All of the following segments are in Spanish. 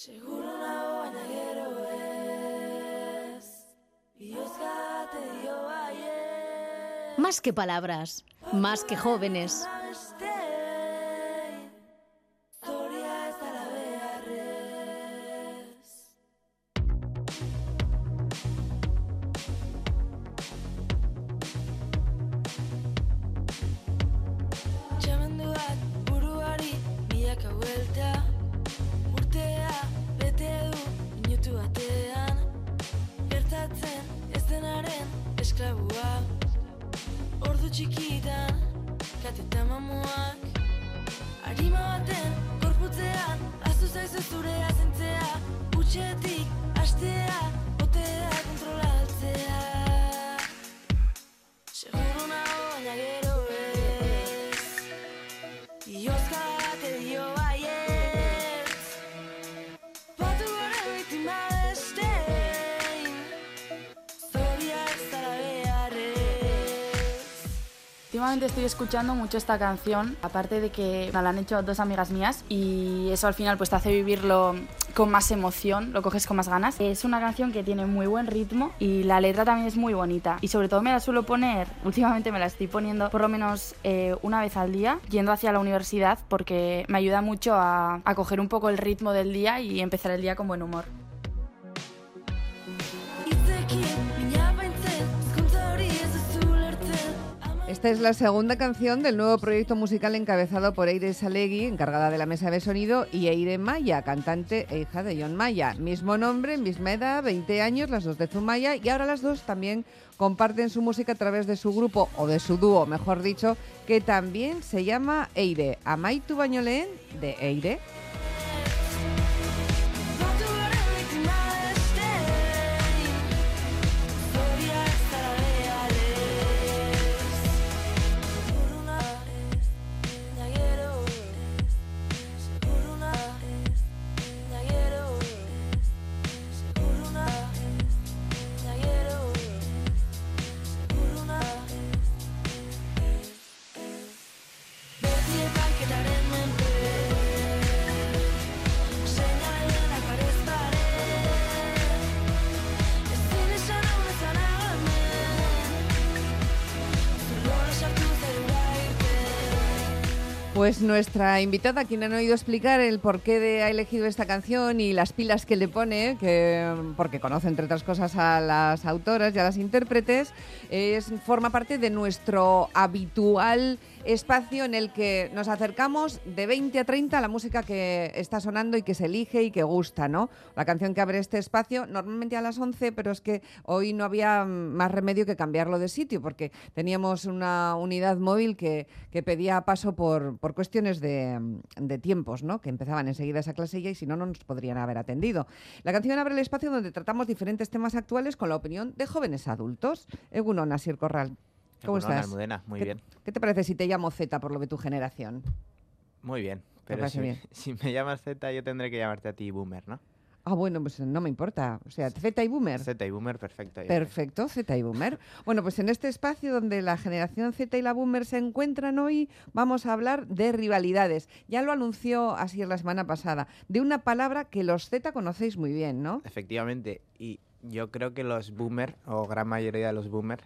Seguro gero ez dio Más que palabras, más que jóvenes. Últimamente estoy escuchando mucho esta canción, aparte de que me la han hecho dos amigas mías y eso al final pues te hace vivirlo con más emoción, lo coges con más ganas. Es una canción que tiene muy buen ritmo y la letra también es muy bonita y sobre todo me la suelo poner, últimamente me la estoy poniendo por lo menos eh, una vez al día yendo hacia la universidad porque me ayuda mucho a, a coger un poco el ritmo del día y empezar el día con buen humor. Esta es la segunda canción del nuevo proyecto musical encabezado por Eire Salegui, encargada de la mesa de sonido, y Eire Maya, cantante e hija de John Maya. Mismo nombre, misma edad, 20 años, las dos de Zumaya, y ahora las dos también comparten su música a través de su grupo, o de su dúo, mejor dicho, que también se llama Eire. Amaitu baino lehen, de Eire. Pues nuestra invitada, quien han oído explicar el porqué de ha elegido esta canción y las pilas que le pone, que porque conoce entre otras cosas a las autoras y a las intérpretes, es, forma parte de nuestro habitual espacio en el que nos acercamos de 20 a 30 a la música que está sonando y que se elige y que gusta, ¿no? La canción que abre este espacio, normalmente a las 11, pero es que hoy no había más remedio que cambiarlo de sitio porque teníamos una unidad móvil que, que pedía paso por, por cuestiones de, de tiempos, ¿no? Que empezaban enseguida esa clase ya y si no, no nos podrían haber atendido. La canción abre el espacio donde tratamos diferentes temas actuales con la opinión de jóvenes adultos. Egunon, Asier Corral. ¿Cómo estás? Almudena, muy ¿Qué- bien. ¿Qué te parece si te llamo Z por lo de tu generación? Muy bien. Pero si, bien. si me llamas Z, yo tendré que llamarte a ti Boomer, ¿no? Ah, bueno, pues no me importa. O sea, Z y Boomer. Z y Boomer, perfecto. Perfecto, Z y Boomer. Bueno, pues en este espacio donde la generación Z y la Boomer se encuentran hoy, vamos a hablar de rivalidades. Ya lo anunció así la semana pasada, de una palabra que los Z conocéis muy bien, ¿no? Efectivamente. Y yo creo que los Boomer, o gran mayoría de los Boomer,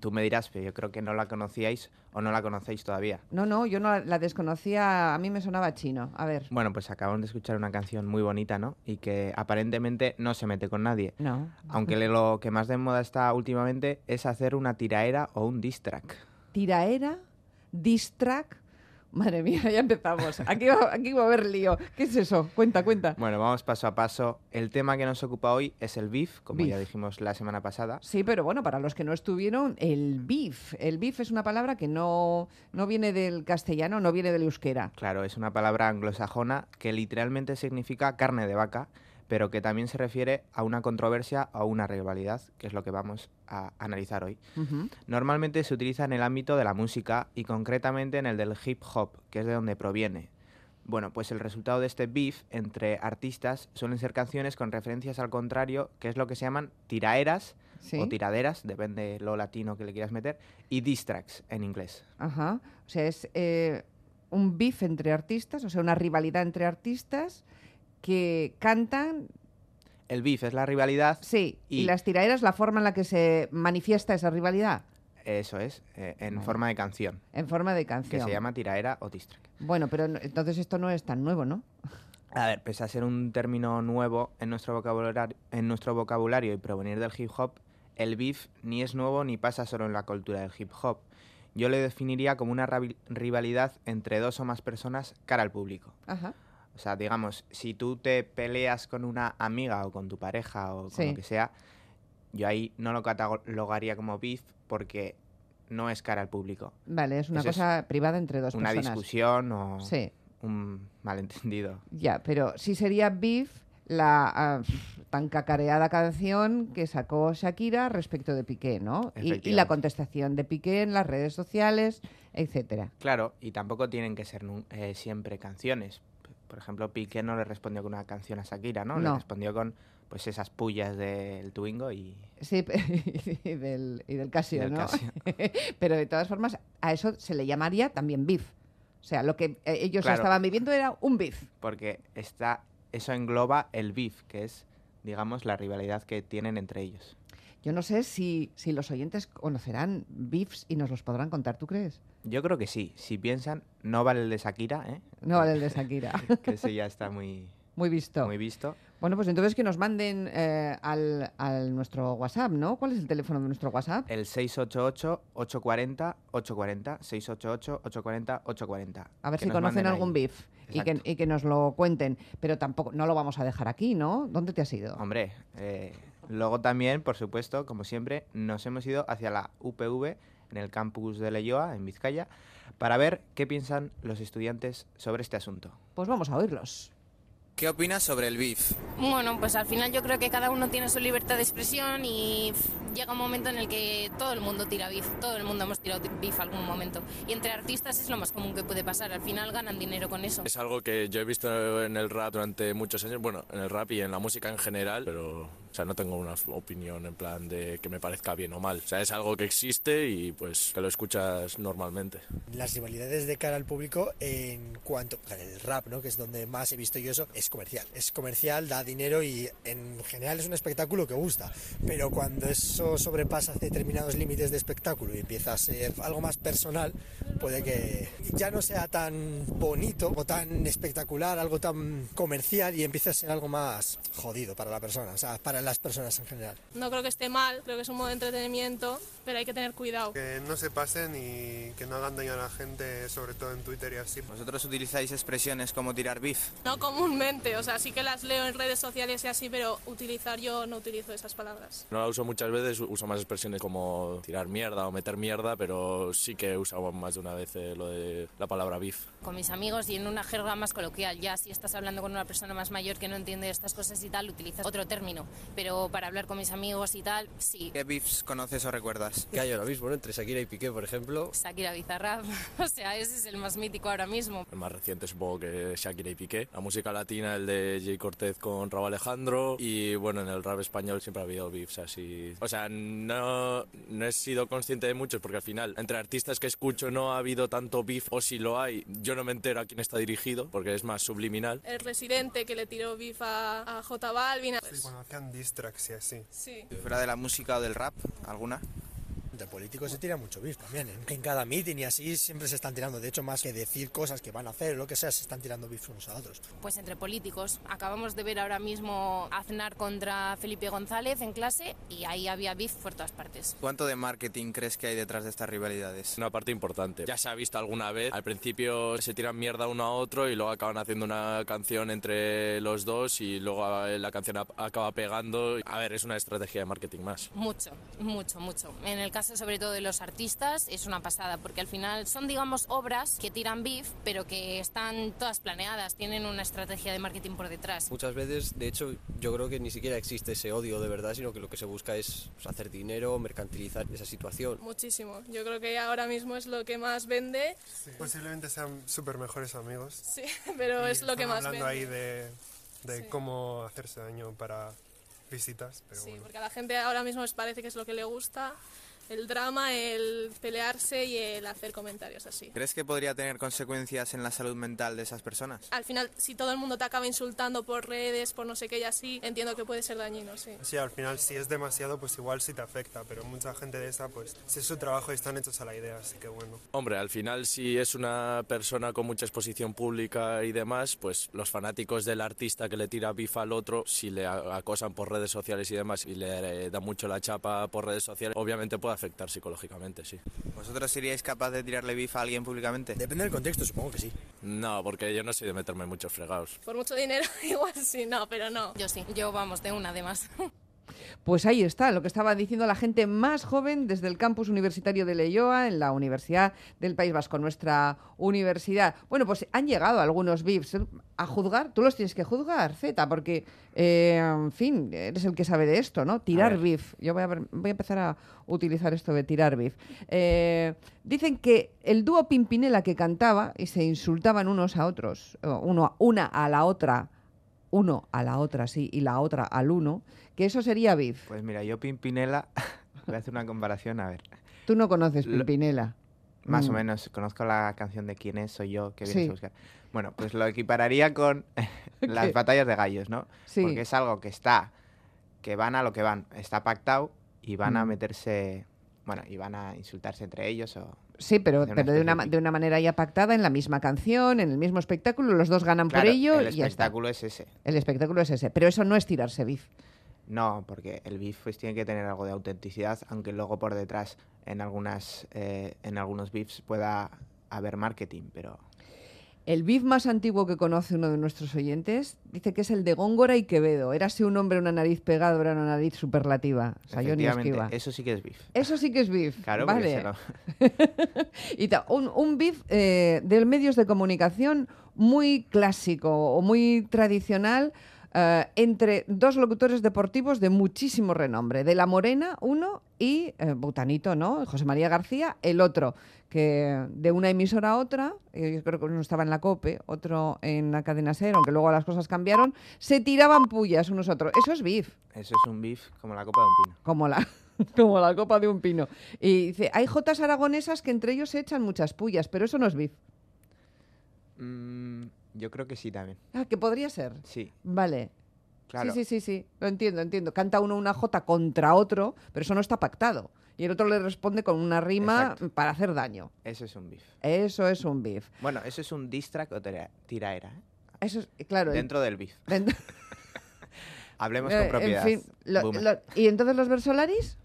tú me dirás, pero yo creo que no la conocíais o no la conocéis todavía. No, no, yo no la, desconocía, a mí me sonaba chino. A ver. Bueno, pues acabamos de escuchar una canción muy bonita, ¿no? Y que aparentemente no se mete con nadie. No. Aunque lo que más de moda está últimamente es hacer una tiraera o un diss track. Tiraera, diss track. Madre mía, ya empezamos. Aquí va, aquí va a haber lío. ¿Qué es eso? Cuenta, cuenta. Bueno, vamos paso a paso. El tema que nos ocupa hoy es el beef, como ya dijimos la semana pasada. Sí, pero bueno, para los que no estuvieron, el beef. El beef es una palabra que no, no viene del castellano, no viene del euskera. Claro, es una palabra anglosajona que literalmente significa carne de vaca, pero que también se refiere a una controversia o una rivalidad, que es lo que vamos a analizar hoy. Normalmente se utiliza en el ámbito de la música y concretamente en el del hip hop, que es de donde proviene. Bueno, pues el resultado de este beef entre artistas suelen ser canciones con referencias al contrario, que es lo que se llaman tiraeras Sí. o tiraderas, depende lo latino que le quieras meter, y diss tracks en inglés. Ajá. O sea, es eh, un beef entre artistas, o sea, una rivalidad entre artistas que cantan, El beef es la rivalidad, sí, y, Y- las tiraderas la forma en la que se manifiesta esa rivalidad, eso es, eh, en forma de canción, en forma de que canción. se llama tiraera o diss track. Bueno, pero no- entonces esto no es tan nuevo, ¿no? A ver, pese a ser un término nuevo en nuestro vocabulario, en nuestro vocabulario y provenir del hip hop, el beef ni es nuevo ni pasa solo en la cultura del hip hop. Yo le definiría como una rivalidad entre dos o más personas cara al público. Ajá. O sea, digamos, si tú te peleas con una amiga o con tu pareja o con Sí. lo que sea, yo ahí no lo catalogaría como beef porque no es cara al público. Vale, es una Eso es cosa privada entre dos una personas. discusión o Sí, un malentendido. ya, pero sí sería Beef la ah, tan cacareada canción que sacó Shakira respecto de Piqué, ¿no? Y- Y, la contestación de Piqué en las redes sociales, etcétera. Claro, y tampoco tienen que ser eh, siempre canciones. Por ejemplo, Piqué no le respondió con una canción a Shakira, ¿no? Le respondió con pues esas pullas del Twingo y, Sí, y del, y del Casio, del ¿no? Casio. Pero de todas formas, a eso se le llamaría también beef. O sea, lo que eh, ellos Claro. estaban viviendo era un beef. porque está, eso engloba el beef, que es, digamos, la rivalidad que tienen entre ellos. Yo no sé si, si los oyentes conocerán beefs y nos los podrán contar, ¿tú crees? Yo creo que sí. Si piensan, no vale el de Shakira, ¿eh? No vale el de Shakira. que ese ya está muy, Muy visto. muy visto. Bueno, pues entonces que nos manden eh, al, al nuestro WhatsApp, ¿no? ¿Cuál es el teléfono de nuestro WhatsApp? El 688-840-840, 688-840-840. A ver Que si conocen algún ahí. beef y que, y que nos lo cuenten. Pero tampoco, no lo vamos a dejar aquí, ¿no? ¿Dónde te has ido? Hombre, eh, luego también, por supuesto, como siempre, nos hemos ido hacia la UPV en el campus de Leyoa, en Vizcaya, para ver qué piensan los estudiantes sobre este asunto. Pues vamos a oírlos. ¿Qué opinas sobre el beef? Bueno, pues al final yo creo que cada uno tiene su libertad de expresión y llega un momento en el que todo el mundo tira beef, todo el mundo hemos tirado beef algún momento. Y entre artistas es lo más común que puede pasar, al final ganan dinero con eso. Es algo que yo he visto en el rap durante muchos años, bueno, en el rap y en la música en general, pero o sea, no tengo una opinión en plan de que me parezca bien o mal. O sea, es algo que existe y pues que lo escuchas normalmente. Las rivalidades de cara al público en cuanto el rap, ¿no? que es donde más he visto yo eso, es comercial. Es comercial, da dinero y en general es un espectáculo que gusta. Pero cuando eso sobrepasa determinados límites de espectáculo y empieza a ser algo más personal, puede que ya no sea tan bonito o tan espectacular, algo tan comercial y empiece a ser algo más jodido para la persona, o sea, para las personas en general. No creo que esté mal, creo que es un modo de entretenimiento, pero hay que tener cuidado. Que no se pasen y que no hagan daño a la gente, sobre todo en Twitter y así. ¿Vosotros utilizáis expresiones como tirar beef? No comúnmente, o sea, sí que las leo en redes sociales y así, pero utilizar yo no utilizo esas palabras. No la uso muchas veces, uso más expresiones como tirar mierda o meter mierda, pero sí que he usado más de una vez eh, lo de la palabra beef. Con mis amigos y en una jerga más coloquial. Ya si estás hablando con una persona más mayor que no entiende estas cosas y tal, utilizas otro término. Pero para hablar con mis amigos y tal, sí. ¿Qué beefs conoces o recuerdas? Que hay ahora mismo, ¿no? Entre Shakira y Piqué, por ejemplo. Shakira Bizarrap, o sea, ese es el más mítico ahora mismo. El más reciente supongo que es Shakira y Piqué. La música latina, el de Jay Cortez con Raúl Alejandro. Y bueno, en el rap español siempre ha habido beefs así. O sea, no, no he sido consciente de muchos porque al final, entre artistas que escucho no ha habido tanto beef. O si lo hay, yo no me entero a quién está dirigido porque es más subliminal. El residente que le tiró beef a, a J Balvin. Sí, cuando hacían y así. Sí. ¿Fuera de la música o del rap? ¿Alguna? Entre políticos se tira mucho beef también. En, en cada meeting y así siempre se están tirando. De hecho, más que decir cosas que van a hacer o lo que sea, se están tirando beef unos a otros. Pues entre políticos. Acabamos de ver ahora mismo Aznar contra Felipe González en clase y ahí había beef por todas partes. ¿Cuánto de marketing crees que hay detrás de estas rivalidades? Una parte importante. Ya se ha visto alguna vez. Al principio se tiran mierda uno a otro y luego acaban haciendo una canción entre los dos y luego eh, la canción acaba pegando. A ver, es una estrategia de marketing más. Mucho, mucho, mucho. En el caso sobre todo de los artistas es una pasada porque al final son digamos obras que tiran beef pero que están todas planeadas, tienen una estrategia de marketing por detrás. Muchas veces, de hecho, yo creo que ni siquiera existe ese odio de verdad, sino que lo que se busca es pues, hacer dinero, mercantilizar esa situación. Muchísimo. Yo creo que ahora mismo es lo que más vende, Sí. Posiblemente sean súper mejores amigos. sí, pero Y es lo que más hablando vende. ahí de, de Sí. cómo hacerse daño para visitas, pero Sí, bueno. porque a la gente ahora mismo les parece que es lo que le gusta, El drama, el pelearse y el hacer comentarios así. ¿Crees que podría tener consecuencias en la salud mental de esas personas? Al final, si todo el mundo te acaba insultando por redes, por no sé qué y así, entiendo que puede ser dañino, sí. Sí, al final si es demasiado pues igual sí te afecta, pero mucha gente de esa pues si es su trabajo y están hechos a la idea, así que bueno. Hombre, al final si es una persona con mucha exposición pública y demás, pues los fanáticos del artista que le tira bifa al otro, si le acosan por redes sociales y demás y le eh, da mucho la chapa por redes sociales, obviamente puede afectar psicológicamente, sí. ¿Vosotros seríais capaz de tirarle bif a alguien públicamente? Depende del contexto, supongo que sí. No, porque yo no soy de meterme en muchos fregados. Por mucho dinero, igual sí, no, pero no. Yo sí, yo vamos, de una además. Pues ahí está, lo que estaba diciendo la gente más joven desde el campus universitario de Leioa, en la Universidad del País Vasco, nuestra universidad. Bueno, pues han llegado algunos VIPs a juzgar. Tú los tienes que juzgar, Z, porque, eh, en fin, eres el que sabe de esto, ¿no? Tirar. BIF. Yo voy a, ver- voy a empezar a utilizar esto de tirar BIF. Eh, dicen que el dúo Pimpinela que cantaba y se insultaban unos a otros, uno, una a la otra, uno a la otra, sí, y la otra al uno, que eso sería BIF. Pues mira, yo Pimpinela, voy a hacer una comparación, a ver. Tú no conoces Lo- Pimpinela. Más o Mm. menos, conozco la canción de quién es, soy yo, que vienes Sí. a buscar. Bueno, pues lo equipararía con las batallas de gallos, ¿no? Sí. Porque es algo que está, que van a lo que van, está pactado y van a Mm. meterse, bueno, y van a insultarse entre ellos o... Sí, pero, pero de, una, de una manera ya pactada, en la misma canción, en el mismo espectáculo, los dos ganan Claro, por ello el y ya está. espectáculo es ese. El espectáculo es ese. Pero eso no es tirarse bif. No, porque el beef pues, tiene que tener algo de autenticidad, aunque luego por detrás en algunas eh, en algunos beefs pueda haber marketing, pero El bif más antiguo que conoce uno de nuestros oyentes dice que es el de Góngora y Quevedo. Érase un hombre una nariz pegada, era una nariz superlativa. Sayón y esquiva. eso sí que es beef. Eso sí que es bif. Claro, vale. y ta- un, un beef eh, de medios de comunicación muy clásico o muy tradicional eh, entre dos locutores deportivos de muchísimo renombre. De La Morena, uno, y eh, Butanito, ¿no? José María García, el otro, que de una emisora a otra, eh, yo creo que uno estaba en la COPE, otro en la cadena SER, aunque luego las cosas cambiaron, se tiraban pullas unos a otros. Eso es beef Eso es un beef como la copa de un pino. como la, como la copa de un pino. Y dice, hay jotas aragonesas que entre ellos se echan muchas pullas, pero eso no es beef. Mm, yo creo que sí también. Ah, que podría ser. Sí, Vale. claro. Sí, sí, sí, sí. Lo entiendo, entiendo. Canta uno una jota contra otro, pero eso no está pactado. Y el otro le responde con una rima Exacto. para hacer daño. Eso es un beef. Eso es un beef. Bueno, eso es un diss track o tira- tiraera, ¿eh? Eso es, claro. el- Dentro del beef. dentro- Hablemos eh, con en propiedad. fin, lo- Boomer. lo- ¿Y entonces los versolaris?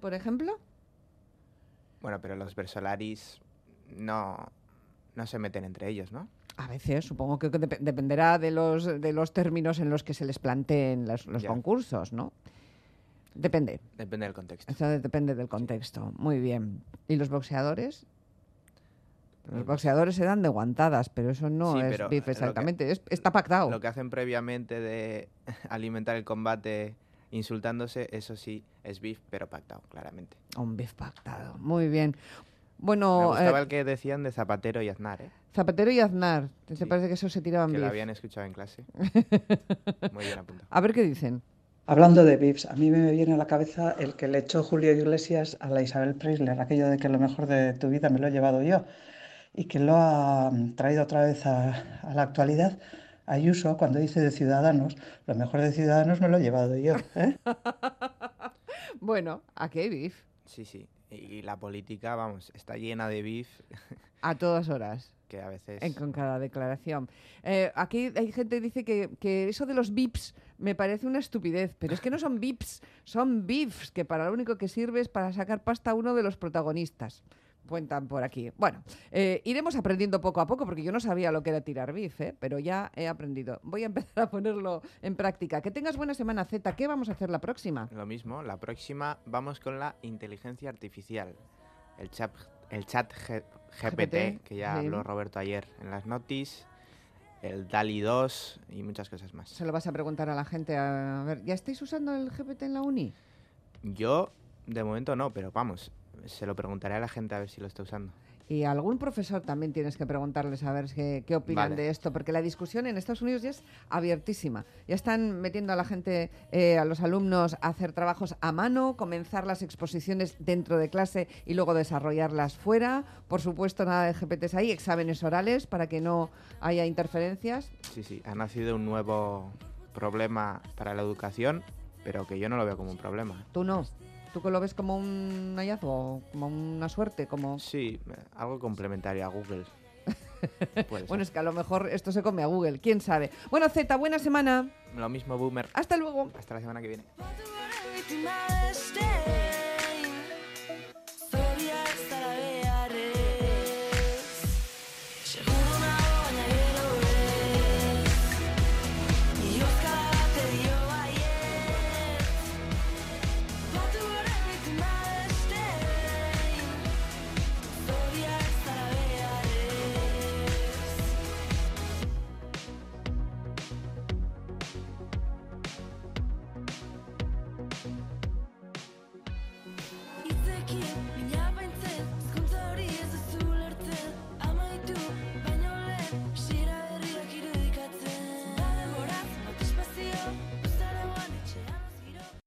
Por ejemplo. Bueno, pero los versolaris no, no se meten entre ellos, ¿no? A veces, supongo que dep- dependerá de los, de los términos en los que se les planteen los, concursos, ¿no? Depende. Depende del contexto. Eso depende del contexto. Muy bien. ¿Y los boxeadores? Los boxeadores se dan de guantadas, pero eso no Sí, es beef que- exactamente. es- está pactado. Lo que hacen previamente de alimentar el combate insultándose, eso sí es beef, pero pactado, claramente. Un beef pactado. Muy bien. Me Bueno, gustaba eh, el que decían de Zapatero y Aznar, ¿eh? Zapatero y Aznar. ¿Te Sí. parece que eso se tiraban que lo habían escuchado en clase. Muy bien apuntado. A ver qué dicen. Hablando de VIPs, a mí me viene a la cabeza el que le echó Julio Iglesias a la Isabel Preisler, aquello de que lo mejor de tu vida me lo he llevado yo, y que lo ha mm, traído otra vez a, a la actualidad. Ayuso, cuando dice de Ciudadanos, lo mejor de Ciudadanos me lo he llevado yo. ¿eh? Bueno, aquí hay beef. Sí, sí. Y la política, vamos, está llena de beef A todas horas. que a veces... En, con cada declaración. Eh, aquí hay gente que dice que, que eso de los VIPs me parece una estupidez, pero es que no son VIPs, son BIFs, que para lo único que sirve es para sacar pasta a uno de los protagonistas. Cuentan por aquí. Bueno, eh, iremos aprendiendo poco a poco, porque yo no sabía lo que era tirar BIF, ¿eh? pero ya he aprendido. Voy a empezar a ponerlo en práctica. Que tengas buena semana, Z. ¿Qué vamos a hacer la próxima? Lo mismo, la próxima vamos con la inteligencia artificial. El chat, el chat G- GPT, GPT, que ya sí. habló Roberto ayer en las notis, el DALI 2 y muchas cosas más. Se lo vas a preguntar a la gente. A ver, ¿ya estáis usando el GPT en la uni? Yo, de momento no, pero vamos, se lo preguntaré a la gente a ver si lo está usando. Y a algún profesor también tienes que preguntarles a ver qué, qué opinan Vale. de esto, porque la discusión en Estados Unidos ya es abiertísima. Ya están metiendo a la gente, eh, a los alumnos, a hacer trabajos a mano, comenzar las exposiciones dentro de clase y luego desarrollarlas fuera. Por supuesto, nada de GPTs ahí, exámenes orales para que no haya interferencias. Sí, sí, ha nacido un nuevo problema para la educación, pero que yo no lo veo como un problema. Tú no. ¿Tú que lo ves como un hallazgo, como una suerte? como Sí, algo complementario a Google. Bueno, es que a lo mejor esto se come a Google, quién sabe. Bueno, Z, buena semana. Lo mismo, Boomer. Hasta luego. Hasta la semana que viene.